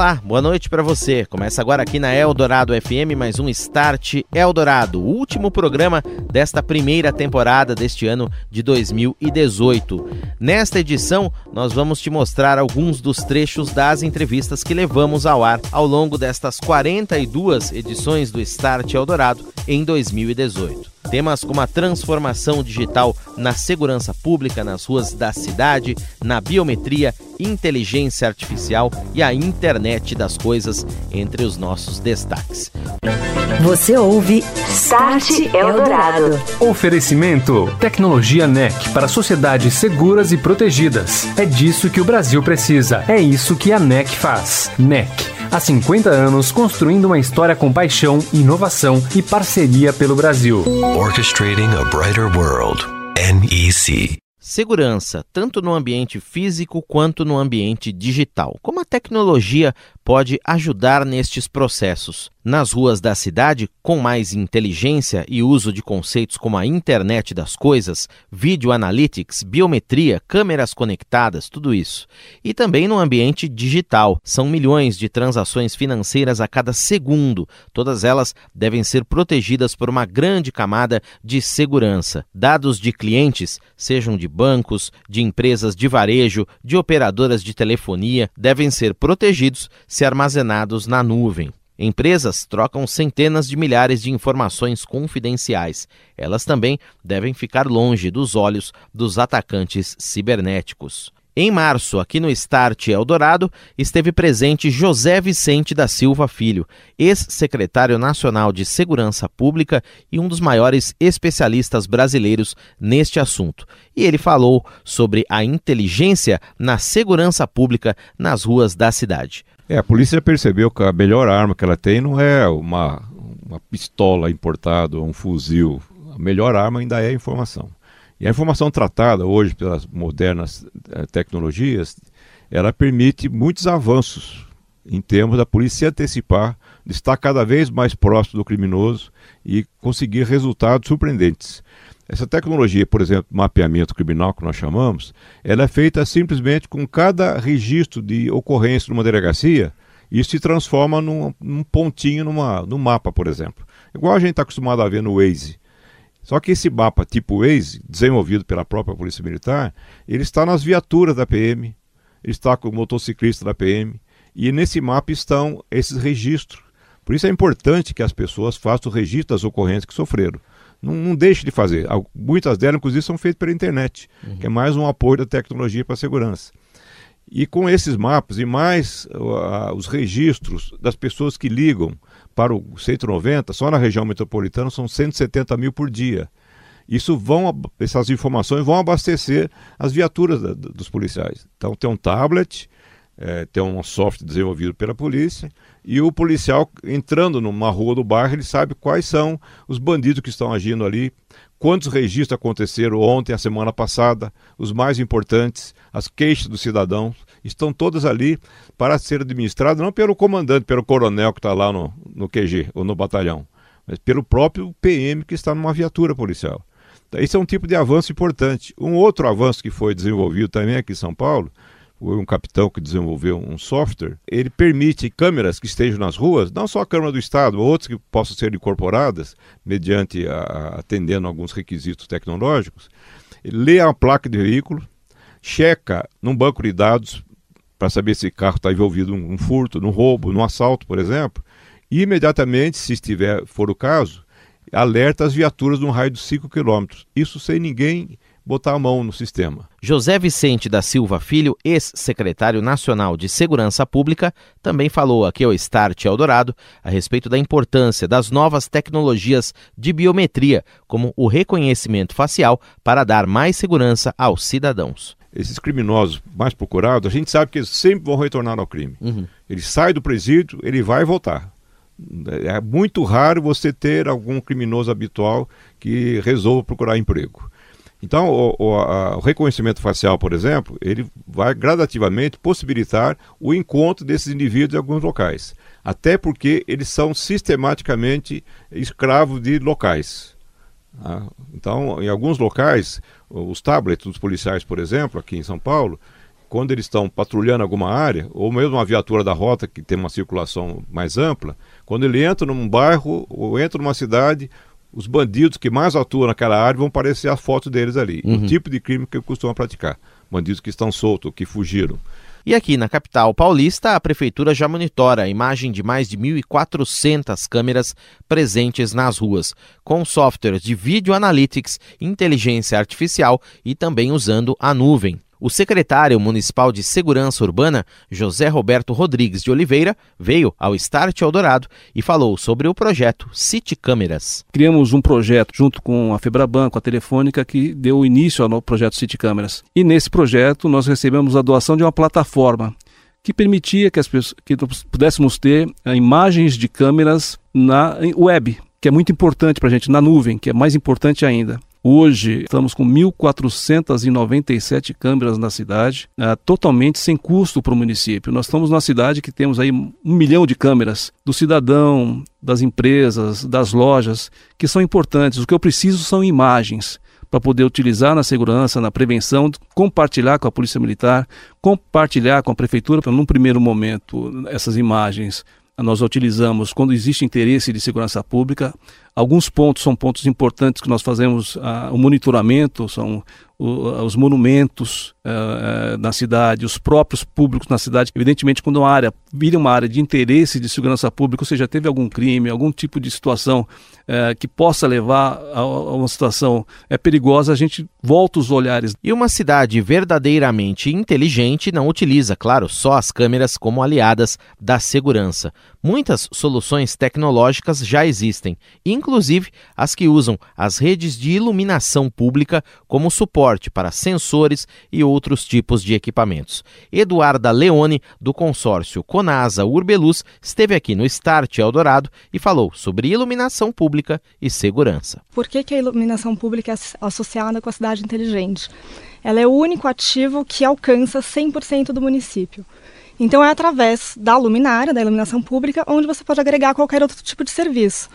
Olá, boa noite para você. Começa agora aqui na Eldorado FM mais um Start Eldorado, o último programa desta primeira temporada deste ano de 2018. Nesta edição, nós vamos te mostrar alguns dos trechos das entrevistas que levamos ao ar ao longo destas 42 edições do Start Eldorado em 2018. Temas como a transformação digital na segurança pública nas ruas da cidade, na biometria, inteligência artificial e a internet das coisas entre os nossos destaques. Você ouve Start Eldorado. Oferecimento Tecnologia NEC para sociedades seguras e protegidas. É disso que o Brasil precisa. É isso que a NEC faz. NEC há 50 anos construindo uma história com paixão, inovação e parceria pelo Brasil. Orchestrating a Brighter World. NEC. Segurança, tanto no ambiente físico quanto no ambiente digital. Como a tecnologia pode ajudar nestes processos? Nas ruas da cidade, com mais inteligência e uso de conceitos como a internet das coisas, vídeo analytics, biometria, câmeras conectadas, tudo isso. E também no ambiente digital. São milhões de transações financeiras a cada segundo. Todas elas devem ser protegidas por uma grande camada de segurança. Dados de clientes, sejam de bancos, de empresas de varejo, de operadoras de telefonia, devem ser protegidos se armazenados na nuvem. Empresas trocam centenas de milhares de informações confidenciais. Elas também devem ficar longe dos olhos dos atacantes cibernéticos. Em março, aqui no Start Eldorado, esteve presente José Vicente da Silva Filho, ex-secretário nacional de Segurança Pública e um dos maiores especialistas brasileiros neste assunto. E ele falou sobre a inteligência na segurança pública nas ruas da cidade. É, a polícia percebeu que a melhor arma que ela tem não é uma, uma pistola importada ou um fuzil. A melhor arma ainda é a informação. E a informação tratada hoje pelas modernas eh, tecnologias, ela permite muitos avanços em termos da polícia se antecipar, de estar cada vez mais próximo do criminoso e conseguir resultados surpreendentes. Essa tecnologia, por exemplo, mapeamento criminal que nós chamamos, ela é feita simplesmente com cada registro de ocorrência numa delegacia, isso se transforma num, num pontinho numa, no mapa, por exemplo. Igual a gente está acostumado a ver no Waze. Só que esse mapa tipo Waze, desenvolvido pela própria Polícia Militar, ele está nas viaturas da PM, ele está com o motociclista da PM, e nesse mapa estão esses registros. Por isso é importante que as pessoas façam o registro das ocorrências que sofreram não, não deixe de fazer. Muitas delas, inclusive, são feitas pela internet, uhum. que é mais um apoio da tecnologia para a segurança. E com esses mapas e mais uh, os registros das pessoas que ligam para o 190, só na região metropolitana são 170 mil por dia. Isso vão, essas informações vão abastecer as viaturas da, dos policiais. Então tem um tablet, é, tem um software desenvolvido pela polícia e o policial entrando numa rua do bairro, ele sabe quais são os bandidos que estão agindo ali, quantos registros aconteceram ontem, a semana passada, os mais importantes, as queixas dos cidadãos, estão todas ali para ser administradas não pelo comandante, pelo coronel que está lá no, no QG ou no batalhão, mas pelo próprio PM que está numa viatura policial. Então, esse é um tipo de avanço importante. Um outro avanço que foi desenvolvido também aqui em São Paulo foi um capitão que desenvolveu um software, ele permite câmeras que estejam nas ruas, não só a Câmara do Estado, outras que possam ser incorporadas, mediante a, atendendo alguns requisitos tecnológicos, lê a placa de veículo, checa num banco de dados para saber se o carro está envolvido num furto, num roubo, num assalto, por exemplo, e imediatamente, se estiver for o caso, alerta as viaturas num raio de 5 km. Isso sem ninguém botar a mão no sistema. José Vicente da Silva Filho, ex-secretário nacional de Segurança Pública, também falou aqui ao Start Eldorado a respeito da importância das novas tecnologias de biometria, como o reconhecimento facial, para dar mais segurança aos cidadãos. Esses criminosos mais procurados, a gente sabe que eles sempre vão retornar ao crime. Uhum. Ele sai do presídio, ele vai voltar. É muito raro você ter algum criminoso habitual que resolva procurar emprego. Então, o, o, a, o, reconhecimento facial, por exemplo, ele vai gradativamente possibilitar o encontro desses indivíduos em alguns locais. Até porque eles são sistematicamente escravos de locais. Tá? Então, em alguns locais, os tablets dos policiais, por exemplo, aqui em São Paulo, quando eles estão patrulhando alguma área, ou mesmo uma viatura da rota que tem uma circulação mais ampla, quando ele entra num bairro ou entra numa cidade, os bandidos que mais atuam naquela área vão aparecer a foto deles ali, uhum. o tipo de crime que costumam praticar. Bandidos que estão soltos, que fugiram. E aqui na capital paulista, a prefeitura já monitora a imagem de mais de 1.400 câmeras presentes nas ruas, com softwares de Video Analytics, inteligência artificial e também usando a nuvem. O secretário municipal de Segurança Urbana, José Roberto Rodrigues de Oliveira, veio ao Start Eldorado e falou sobre o projeto City Câmeras. Criamos um projeto junto com a Febraban, com a Telefônica, que deu início ao projeto City Câmeras. E nesse projeto nós recebemos a doação de uma plataforma que permitia que, as pessoas, que pudéssemos ter uh, imagens de câmeras na web, que é muito importante para a gente, na nuvem, que é mais importante ainda. Hoje estamos com 1.497 câmeras na cidade, uh, totalmente sem custo para o município. Nós estamos numa cidade que temos aí um milhão de câmeras do cidadão, das empresas, das lojas, que são importantes. O que eu preciso são imagens para poder utilizar na segurança, na prevenção, compartilhar com a Polícia Militar, compartilhar com a Prefeitura, para num primeiro momento essas imagens nós utilizamos quando existe interesse de segurança pública. Alguns pontos são pontos importantes que nós fazemos uh, o monitoramento, são uh, os monumentos uh, na cidade, os próprios públicos na cidade. Evidentemente, quando uma área vira uma área de interesse de segurança pública, ou seja, teve algum crime, algum tipo de situação que possa levar a, a uma situação é, perigosa, a gente volta os olhares. E uma cidade verdadeiramente inteligente não utiliza, claro, só as câmeras como aliadas da segurança. Muitas soluções tecnológicas já existem, inclusive as que usam as redes de iluminação pública como suporte para sensores e outros tipos de equipamentos. Eduarda Leone, do consórcio Conasa Urbeluz, esteve aqui no Start Eldorado e falou sobre iluminação pública e segurança. Por que, que a iluminação pública é associada com a cidade inteligente? Ela é o único ativo que alcança 100% do município. Então é através da luminária, da iluminação pública, onde você pode agregar qualquer outro tipo de serviço.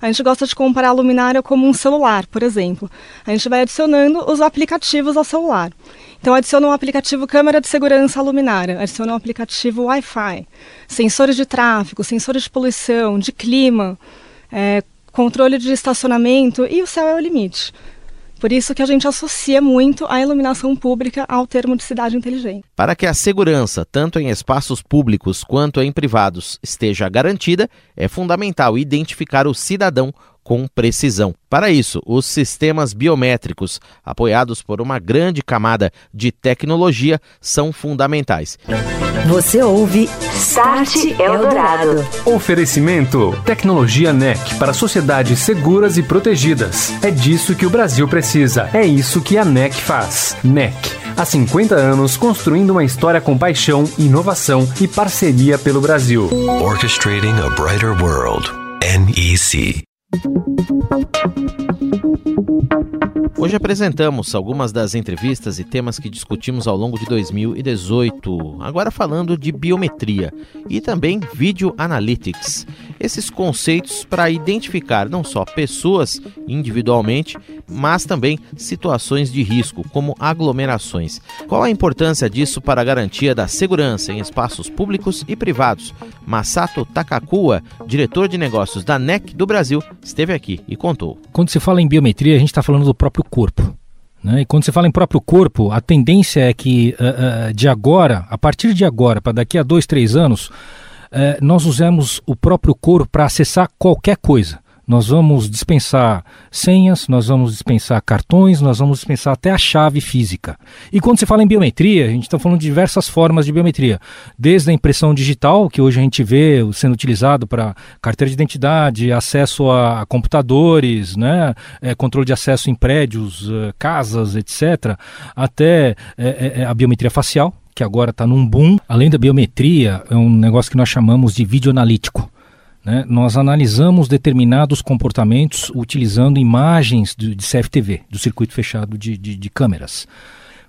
A gente gosta de comparar a luminária como um celular, por exemplo. A gente vai adicionando os aplicativos ao celular. Então adiciona um aplicativo câmera de segurança à luminária, adiciona um aplicativo Wi-Fi, sensores de tráfego, sensores de poluição, de clima, é, controle de estacionamento e o céu é o limite. Por isso que a gente associa muito a iluminação pública ao termo de cidade inteligente. Para que a segurança, tanto em espaços públicos quanto em privados, esteja garantida, é fundamental identificar o cidadão com precisão. Para isso, os sistemas biométricos, apoiados por uma grande camada de tecnologia, são fundamentais. Você ouve Start Eldorado. Oferecimento: Tecnologia NEC para sociedades seguras e protegidas. É disso que o Brasil precisa. É isso que a NEC faz. NEC. Há 50 anos construindo uma história com paixão, inovação e parceria pelo Brasil. Orchestrating a Brighter World. NEC. Thank you. Hoje apresentamos algumas das entrevistas e temas que discutimos ao longo de 2018, agora falando de biometria e também video analytics. Esses conceitos para identificar não só pessoas individualmente, mas também situações de risco, como aglomerações. Qual a importância disso para a garantia da segurança em espaços públicos e privados? Masato Takakua, diretor de negócios da NEC do Brasil, esteve aqui e contou. Quando se fala em biometria, a gente está falando do próprio corpo. Né? E quando se fala em próprio corpo, a tendência é que uh, uh, de agora, a partir de agora, para daqui a dois, três anos, uh, nós usemos o próprio corpo para acessar qualquer coisa. Nós vamos dispensar senhas, nós vamos dispensar cartões, nós vamos dispensar até a chave física. E quando se fala em biometria, a gente está falando de diversas formas de biometria. Desde a impressão digital, que hoje a gente vê sendo utilizado para carteira de identidade, acesso a computadores, né, é, controle de acesso em prédios, uh, casas, etc., até é, é, a biometria facial, que agora está num boom. Além da biometria, é um negócio que nós chamamos de vídeo analítico né, nós analisamos determinados comportamentos utilizando imagens de, de CFTV, do circuito fechado de, de, de câmeras.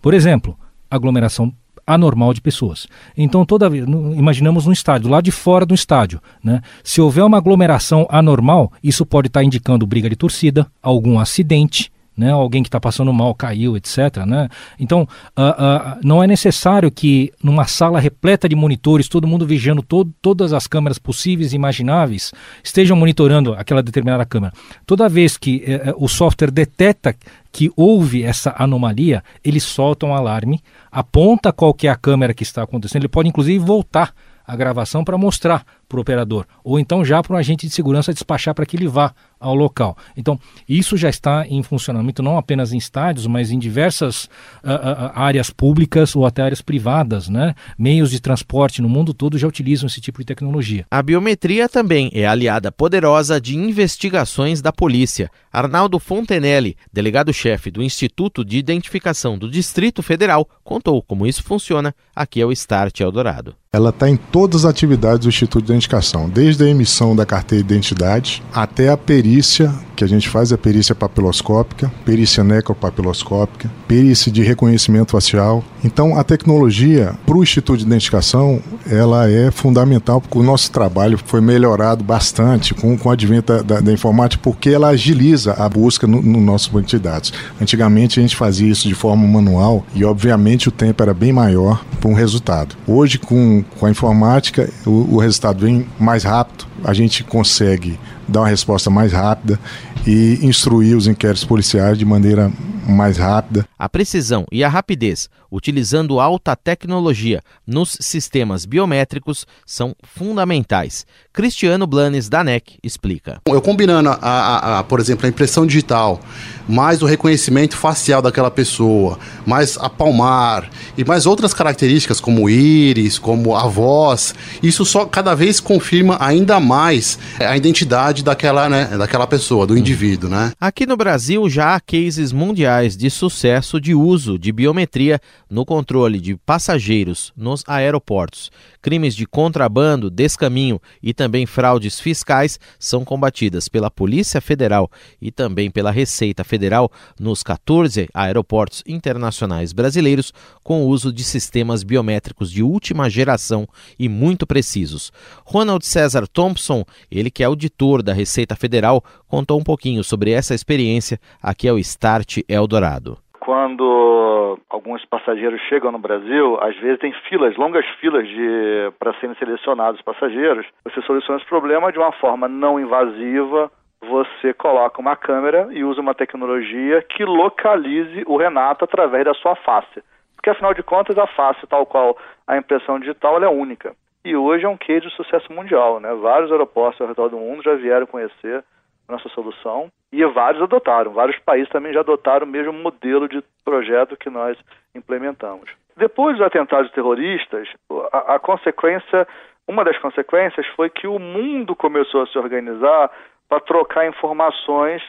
Por exemplo, aglomeração anormal de pessoas. Então, toda vez, imaginamos no estádio, lado de fora do estádio, né? Se houver uma aglomeração anormal, isso pode estar indicando briga de torcida, algum acidente, né? Alguém que está passando mal caiu, etc. Né? Então, uh, uh, não é necessário que numa sala repleta de monitores, todo mundo vigiando todo, todas as câmeras possíveis e imagináveis, estejam monitorando aquela determinada câmera. Toda vez que uh, o software detecta que houve essa anomalia, ele solta um alarme, aponta qual é a câmera que está acontecendo, ele pode inclusive voltar a gravação para mostrar para o operador, ou então já para o agente de segurança despachar para que ele vá ao local. Então, isso já está em funcionamento não apenas em estádios, mas em diversas uh, uh, áreas públicas ou até áreas privadas, né? Meios de transporte no mundo todo já utilizam esse tipo de tecnologia. A biometria também é aliada poderosa de investigações da polícia. Arnaldo Fontenelle, delegado-chefe do Instituto de Identificação do Distrito Federal, contou como isso funciona aqui é o Start Eldorado. Ela está em todas as atividades do Instituto de Identificação, desde a emissão da carteira de identidade até a perícia que a gente faz a perícia papiloscópica, perícia necropapiloscópica, perícia de reconhecimento facial. Então, a tecnologia para o Instituto de Identificação, ela é fundamental, porque o nosso trabalho foi melhorado bastante com, com o advento da, da, da informática, porque ela agiliza a busca no, no nosso banco de dados. Antigamente, a gente fazia isso de forma manual e, obviamente, o tempo era bem maior para um resultado. Hoje, com, com a informática, o, o resultado vem mais rápido, a gente consegue dar uma resposta mais rápida e instruir os inquéritos policiais de maneira mais rápida. A precisão e a rapidez, utilizando alta tecnologia nos sistemas biométricos, são fundamentais. Cristiano Blanes, da NEC, explica. Eu combinando, a, a, a, por exemplo, a impressão digital, mais o reconhecimento facial daquela pessoa, mais a palmar e mais outras características como íris, como a voz, isso só cada vez confirma ainda mais a identidade daquela, né, daquela pessoa, do indivíduo, né? Aqui no Brasil já há cases mundiais de sucesso de uso de biometria no controle de passageiros nos aeroportos. Crimes de contrabando, descaminho e também fraudes fiscais são combatidas pela Polícia Federal e também pela Receita Federal nos 14 aeroportos internacionais brasileiros com o uso de sistemas biométricos de última geração e muito precisos. Ronald César Thompson, ele que é auditor da Receita Federal, contou um pouquinho sobre essa experiência aqui ao Start Eldorado quando alguns passageiros chegam no Brasil, às vezes tem filas, longas filas de para serem selecionados passageiros. Você soluciona esse problema de uma forma não invasiva. Você coloca uma câmera e usa uma tecnologia que localize o Renato através da sua face. Porque afinal de contas, a face, tal qual a impressão digital, é única. E hoje é um case de sucesso mundial, né? Vários aeroportos ao redor do mundo já vieram conhecer nossa solução e vários adotaram, vários países também já adotaram o mesmo modelo de projeto que nós implementamos. Depois dos atentados terroristas, a, a consequência, uma das consequências foi que o mundo começou a se organizar para trocar informações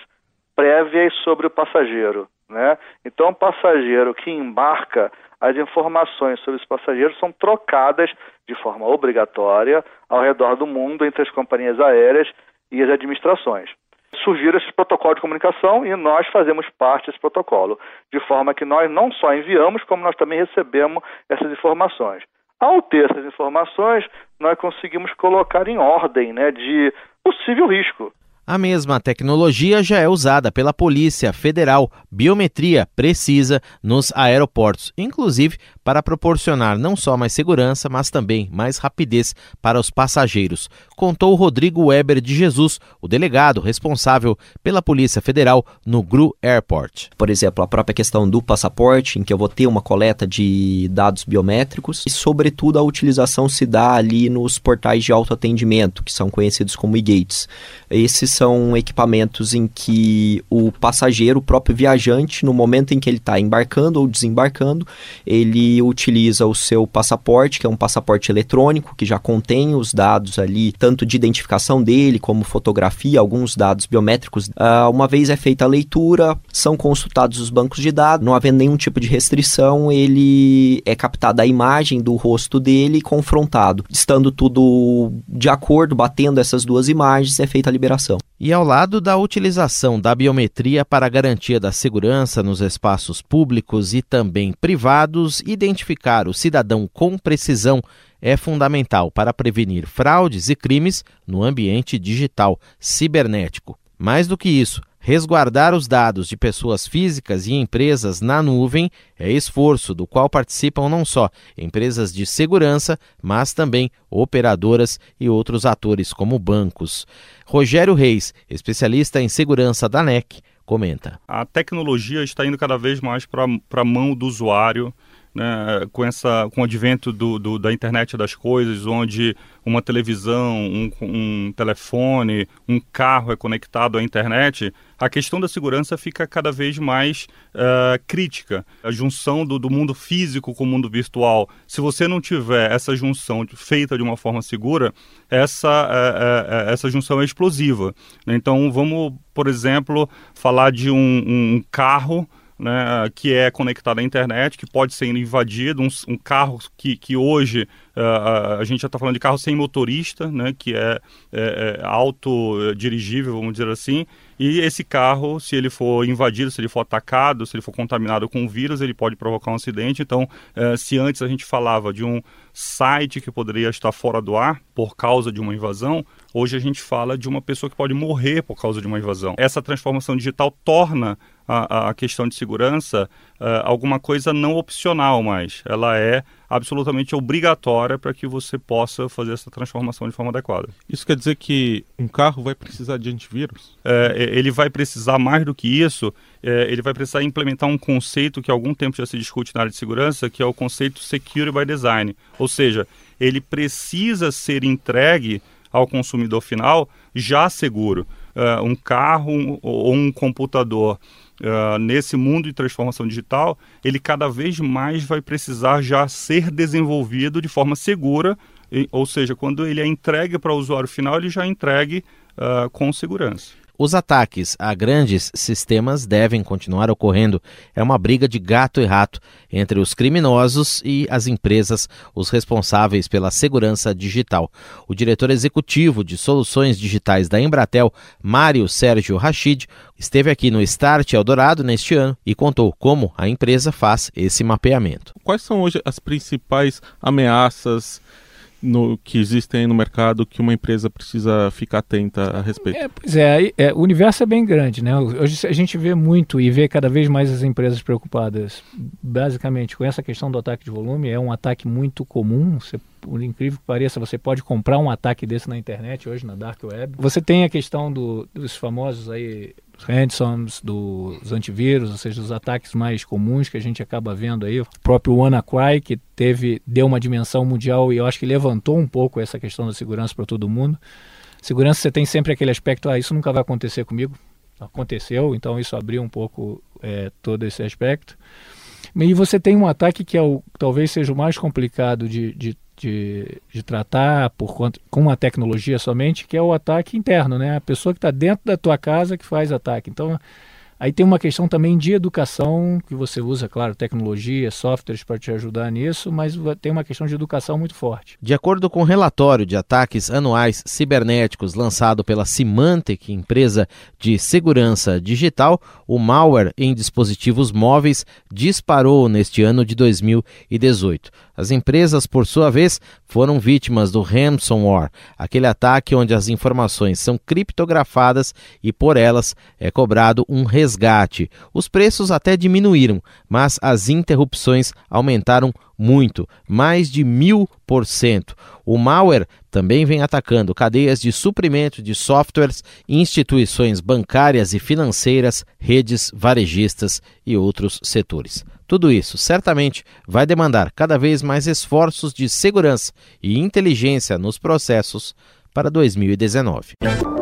prévias sobre o passageiro. Né? Então, o passageiro que embarca, as informações sobre os passageiros são trocadas de forma obrigatória ao redor do mundo entre as companhias aéreas e as administrações surgiram esses protocolos de comunicação e nós fazemos parte desse protocolo, de forma que nós não só enviamos, como nós também recebemos essas informações. Ao ter essas informações, nós conseguimos colocar em ordem né, de possível risco. A mesma tecnologia já é usada pela Polícia Federal, biometria precisa nos aeroportos, inclusive para proporcionar não só mais segurança, mas também mais rapidez para os passageiros, contou Rodrigo Weber de Jesus, o delegado responsável pela Polícia Federal no GRU Airport. Por exemplo, a própria questão do passaporte, em que eu vou ter uma coleta de dados biométricos, e sobretudo a utilização se dá ali nos portais de autoatendimento, que são conhecidos como e-gates. Esses são equipamentos em que o passageiro, o próprio viajante, no momento em que ele está embarcando ou desembarcando, ele utiliza o seu passaporte, que é um passaporte eletrônico, que já contém os dados ali, tanto de identificação dele como fotografia, alguns dados biométricos. Uh, uma vez é feita a leitura, são consultados os bancos de dados, não havendo nenhum tipo de restrição, ele é captada a imagem do rosto dele e confrontado. Estando tudo de acordo, batendo essas duas imagens, é feita a liberação. E ao lado da utilização da biometria para garantia da segurança nos espaços públicos e também privados, identificar o cidadão com precisão é fundamental para prevenir fraudes e crimes no ambiente digital cibernético. Mais do que isso, Resguardar os dados de pessoas físicas e empresas na nuvem é esforço do qual participam não só empresas de segurança, mas também operadoras e outros atores como bancos. Rogério Reis, especialista em segurança da NEC, comenta. A tecnologia está indo cada vez mais para a mão do usuário né, com, essa, com o advento do, do, da internet das coisas, onde uma televisão, um, um, telefone, um carro é conectado à internet, a questão da segurança fica cada vez mais uh, crítica. A junção do, do, mundo físico com o mundo virtual, se você não tiver essa junção feita de uma forma segura, essa, uh, uh, essa junção é explosiva. Então, vamos, por exemplo, falar de um, um carro né, que é conectado à internet, que pode ser invadido, um, um carro que, que hoje uh, a gente já está falando de carro sem motorista, né, que é, é, é autodirigível, vamos dizer assim, e esse carro, se ele for invadido, se ele for atacado, se ele for contaminado com vírus, ele pode provocar um acidente. Então, uh, se antes a gente falava de um site que poderia estar fora do ar por causa de uma invasão, hoje a gente fala de uma pessoa que pode morrer por causa de uma invasão. Essa transformação digital torna a, a questão de segurança uh, alguma coisa não opcional mais. Ela é absolutamente obrigatória para que você possa fazer essa transformação de forma adequada. Isso quer dizer que um carro vai precisar de antivírus? É, ele vai precisar mais do que isso, é, ele vai precisar implementar um conceito que há algum tempo já se discute na área de segurança, que é o conceito Security by Design. Ou seja, ele precisa ser entregue ao consumidor final já seguro. Uh, um carro ou um computador uh, nesse mundo de transformação digital, ele cada vez mais vai precisar já ser desenvolvido de forma segura, e, ou seja, quando ele é entregue para o usuário final, ele já é entregue uh, com segurança. Os ataques a grandes sistemas devem continuar ocorrendo. É uma briga de gato e rato entre os criminosos e as empresas, os responsáveis pela segurança digital. O diretor executivo de soluções digitais da Embratel, Mário Sérgio Rachid, esteve aqui no Start Eldorado neste ano e contou como a empresa faz esse mapeamento. Quais são hoje as principais ameaças no, que existem no mercado que uma empresa precisa ficar atenta a respeito? É, pois é, é, o universo é bem grande, né? Hoje a gente vê muito e vê cada vez mais as empresas preocupadas, basicamente, com essa questão do ataque de volume. É um ataque muito comum. Você, por incrível que pareça, você pode comprar um ataque desse na internet hoje, na Dark Web. Você tem a questão do, dos famosos aí ransoms, dos antivírus, ou seja, os ataques mais comuns que a gente acaba vendo aí. O próprio WannaCry, que teve, deu uma dimensão mundial e eu acho que levantou um pouco essa questão da segurança para todo mundo. Segurança, você tem sempre aquele aspecto, ah, isso nunca vai acontecer comigo. Aconteceu, então isso abriu um pouco é, todo esse aspecto. E você tem um ataque que é o, talvez seja o mais complicado de, de de, de tratar por conta, com uma tecnologia somente, que é o ataque interno, né? A pessoa que está dentro da tua casa que faz ataque. Então, Aí tem uma questão também de educação, que você usa, claro, tecnologia, softwares para te ajudar nisso, mas tem uma questão de educação muito forte. De acordo com o relatório de ataques anuais cibernéticos lançado pela Symantec, empresa de segurança digital, o malware em dispositivos móveis disparou neste ano de 2018. As empresas, por sua vez, foram vítimas do ransomware, aquele ataque onde as informações são criptografadas e por elas é cobrado um resgate. Os preços até diminuíram, mas as interrupções aumentaram muito, mais de mil por cento. O malware também vem atacando cadeias de suprimento de softwares, instituições bancárias e financeiras, redes varejistas e outros setores. Tudo isso certamente vai demandar cada vez mais esforços de segurança e inteligência nos processos para 2019.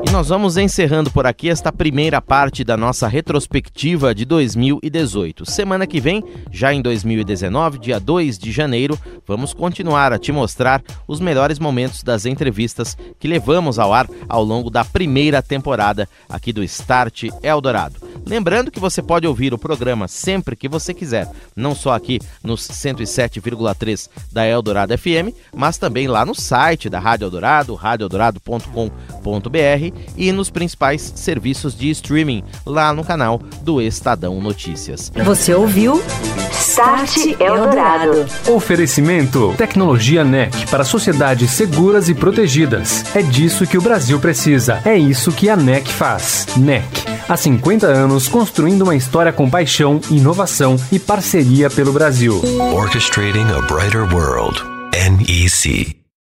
E nós vamos encerrando por aqui esta primeira parte da nossa retrospectiva de 2018. Semana que vem, já em 2019, dia 2 de janeiro, vamos continuar a te mostrar os melhores momentos das entrevistas que levamos ao ar ao longo da primeira temporada aqui do Start Eldorado. Lembrando que você pode ouvir o programa sempre que você quiser, não só aqui nos 107,3 da Eldorado FM, mas também lá no site da Rádio Eldorado, radioeldorado.com.br e nos principais serviços de streaming lá no canal do Estadão Notícias. Você ouviu Start Eldorado. Oferecimento: Tecnologia NEC para sociedades seguras e protegidas. É disso que o Brasil precisa. É isso que a NEC faz. NEC. Há 50 anos construindo uma história com paixão, inovação e parceria pelo Brasil. Orchestrating a brighter world. NEC.